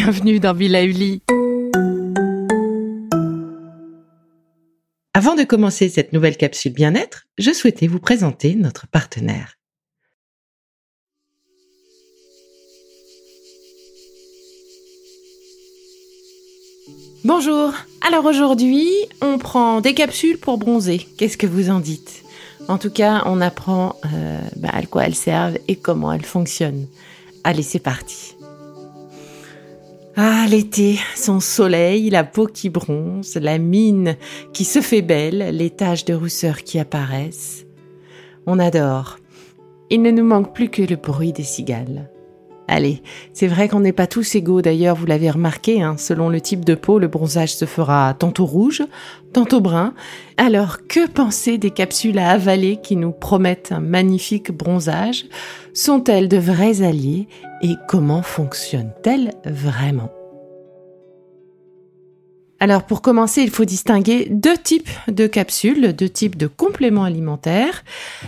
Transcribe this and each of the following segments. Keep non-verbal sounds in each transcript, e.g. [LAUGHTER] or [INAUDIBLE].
bienvenue dans Villa Uli. Avant de commencer cette nouvelle capsule bien-être, je souhaitais vous présenter notre partenaire. Bonjour. Alors aujourd'hui, on prend des capsules pour bronzer. Qu'est-ce que vous en dites? En tout cas, on apprend euh, bah, à quoi elles servent et comment elles fonctionnent. Allez, c'est parti. Ah, l'été, son soleil, la peau qui bronze, la mine qui se fait belle, les taches de rousseur qui apparaissent. On adore. Il ne nous manque plus que le bruit des cigales. Allez, c'est vrai qu'on n'est pas tous égaux d'ailleurs, vous l'avez remarqué, hein, selon le type de peau, le bronzage se fera tantôt rouge, tantôt brun. Alors, que penser des capsules à avaler qui nous promettent un magnifique bronzage? Sont-elles de vrais alliés et comment fonctionnent-elles vraiment? Alors pour commencer, il faut distinguer deux types de capsules, deux types de compléments alimentaires.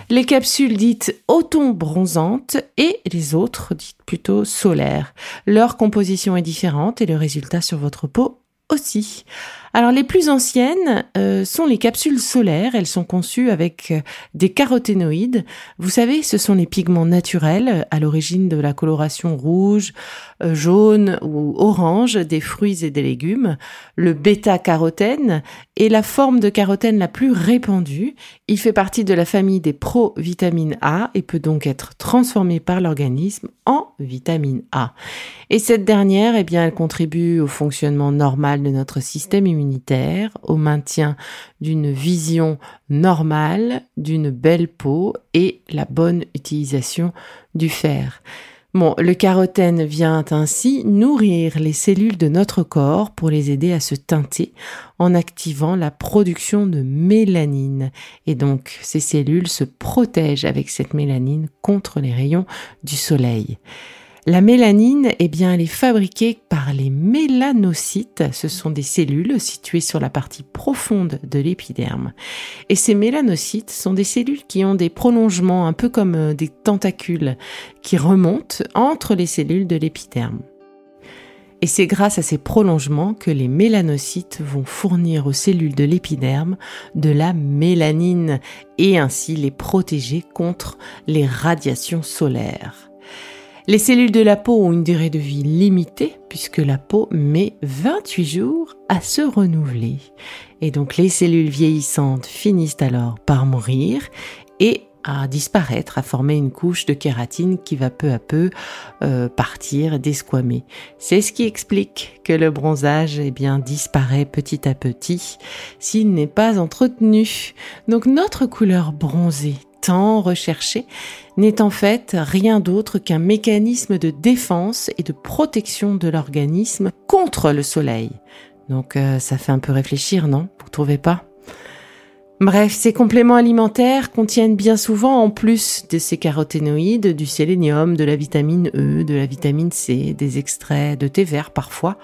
Les capsules dites auto-bronzantes et les autres dites plutôt solaires. Leur composition est différente et le résultat sur votre peau aussi. Alors les plus anciennes euh, sont les capsules solaires. Elles sont conçues avec euh, des caroténoïdes. Vous savez, ce sont les pigments naturels à l'origine de la coloration rouge, euh, jaune ou orange des fruits et des légumes. Le bêta-carotène est la forme de carotène la plus répandue. Il fait partie de la famille des provitamines A et peut donc être transformé par l'organisme en vitamine A. Et cette dernière, eh bien, elle contribue au fonctionnement normal de notre système immunitaire au maintien d'une vision normale, d'une belle peau et la bonne utilisation du fer. Bon, le carotène vient ainsi nourrir les cellules de notre corps pour les aider à se teinter en activant la production de mélanine. Et donc, ces cellules se protègent avec cette mélanine contre les rayons du soleil. La mélanine, eh bien, elle est fabriquée par les mélanocytes. Ce sont des cellules situées sur la partie profonde de l'épiderme. Et ces mélanocytes sont des cellules qui ont des prolongements un peu comme euh, des tentacules qui remontent entre les cellules de l'épiderme. Et c'est grâce à ces prolongements que les mélanocytes vont fournir aux cellules de l'épiderme de la mélanine et ainsi les protéger contre les radiations solaires. Les cellules de la peau ont une durée de vie limitée puisque la peau met 28 jours à se renouveler. Et donc les cellules vieillissantes finissent alors par mourir et à disparaître, à former une couche de kératine qui va peu à peu euh, partir, desquamer. C'est ce qui explique que le bronzage eh bien, disparaît petit à petit s'il n'est pas entretenu. Donc notre couleur bronzée, tant recherchée, n'est en fait rien d'autre qu'un mécanisme de défense et de protection de l'organisme contre le soleil. Donc euh, ça fait un peu réfléchir, non? Vous trouvez pas? Bref, ces compléments alimentaires contiennent bien souvent, en plus de ces caroténoïdes, du sélénium, de la vitamine E, de la vitamine C, des extraits de thé vert parfois,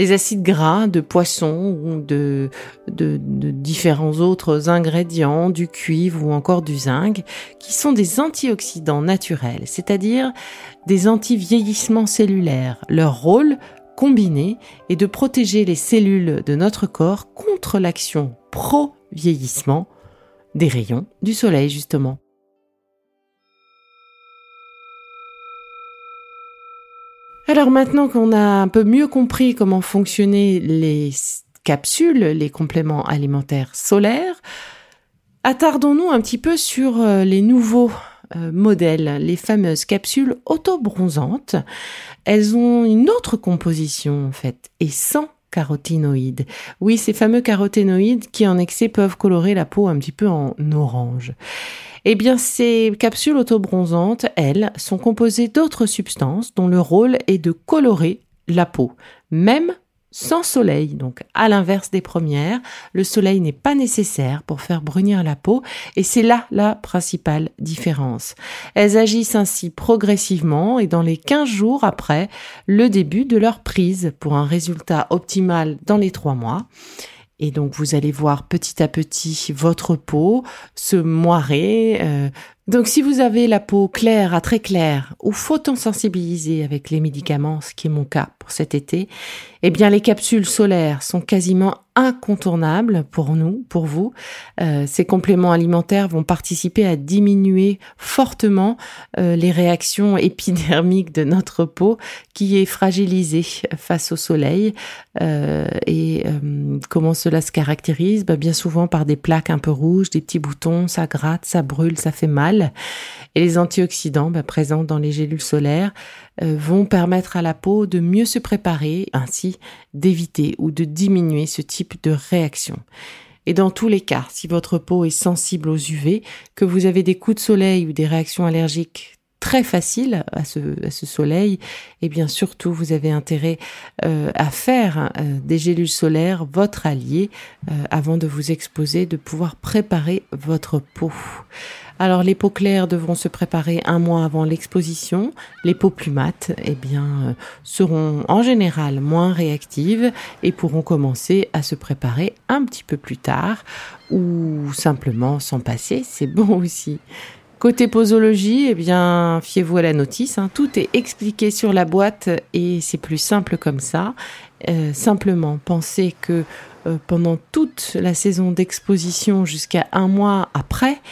des acides gras de poisson ou de, différents autres ingrédients, du cuivre ou encore du zinc, qui sont des antioxydants naturels, c'est-à-dire des anti-vieillissements cellulaires. Leur rôle combiné est de protéger les cellules de notre corps contre l'action pro-vieillissement des rayons du soleil justement. Alors maintenant qu'on a un peu mieux compris comment fonctionnaient les capsules, les compléments alimentaires solaires, attardons-nous un petit peu sur euh, les nouveaux euh, modèles, les fameuses capsules auto-bronzantes. Elles ont une autre composition en fait et sans caroténoïdes. Oui, ces fameux caroténoïdes qui en excès peuvent colorer la peau un petit peu en orange. Eh bien, ces capsules autobronzantes, elles, sont composées d'autres substances dont le rôle est de colorer la peau, même sans soleil. Donc, à l'inverse des premières, le soleil n'est pas nécessaire pour faire brunir la peau et c'est là la principale différence. Elles agissent ainsi progressivement et dans les 15 jours après le début de leur prise pour un résultat optimal dans les 3 mois. Et donc vous allez voir petit à petit votre peau se moirer, euh, Donc si vous avez la peau claire à très claire ou photosensibilisée avec les médicaments, ce qui est mon cas pour cet été, eh bien les capsules solaires sont quasiment incontournables pour nous, pour vous. Euh, ces compléments alimentaires vont participer à diminuer fortement euh, les réactions [LAUGHS] épidermiques de notre peau qui est fragilisée face au soleil. Euh, et comment cela se caractérise? Bah, Bien souvent par des plaques un peu rouges, des petits boutons, ça gratte, ça brûle, ça fait mal. Et les antioxydants bah, présents dans les gélules solaires euh, vont permettre à la peau de mieux se préparer, ainsi d'éviter ou de diminuer ce type de réaction. Et dans tous les cas, si votre peau est sensible aux UV, que vous avez des coups de soleil ou des réactions allergiques très faciles à ce, soleil, et eh bien surtout vous avez intérêt euh, à faire euh, des gélules solaires votre allié avant de vous exposer, de pouvoir préparer votre peau. Alors les peaux claires devront se préparer un mois avant l'exposition. Les peaux plus mates, eh bien, euh, seront en général moins réactives et pourront commencer à se préparer un petit peu plus tard ou simplement s'en passer, c'est [LAUGHS] bon aussi. Côté posologie, eh bien, fiez-vous à la notice. Hein. Tout est expliqué sur la boîte et c'est plus simple comme ça. Euh, simplement, pensez que euh, pendant toute la saison d'exposition jusqu'à un mois après,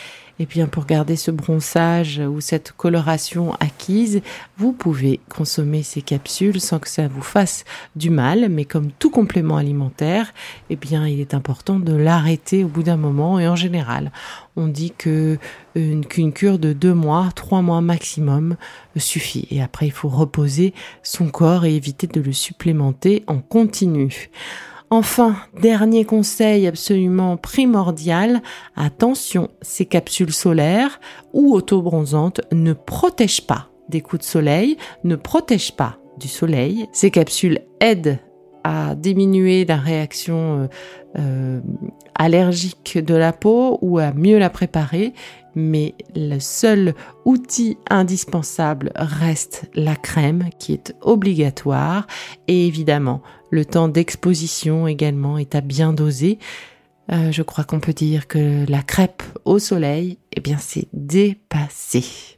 et bien, pour garder ce bronzage ou cette coloration acquise, vous pouvez consommer ces capsules sans que ça vous fasse du mal, mais comme tout complément alimentaire, eh bien, il est important de l'arrêter au bout d'un moment et en général, on dit que qu'une cure de deux mois, trois mois maximum suffit. Et après, il faut reposer son corps et éviter de le supplémenter en continu. Enfin, dernier conseil absolument primordial, attention, ces capsules solaires ou autobronzantes ne protègent pas des coups de soleil, ne protègent pas du soleil. Ces capsules aident à diminuer la réaction euh, euh, allergique de la peau ou à mieux la préparer, mais le seul outil indispensable reste la crème qui est obligatoire et évidemment le temps d'exposition également est à bien doser. Euh, je crois qu'on peut dire que la crêpe au soleil, eh bien c'est dépassé.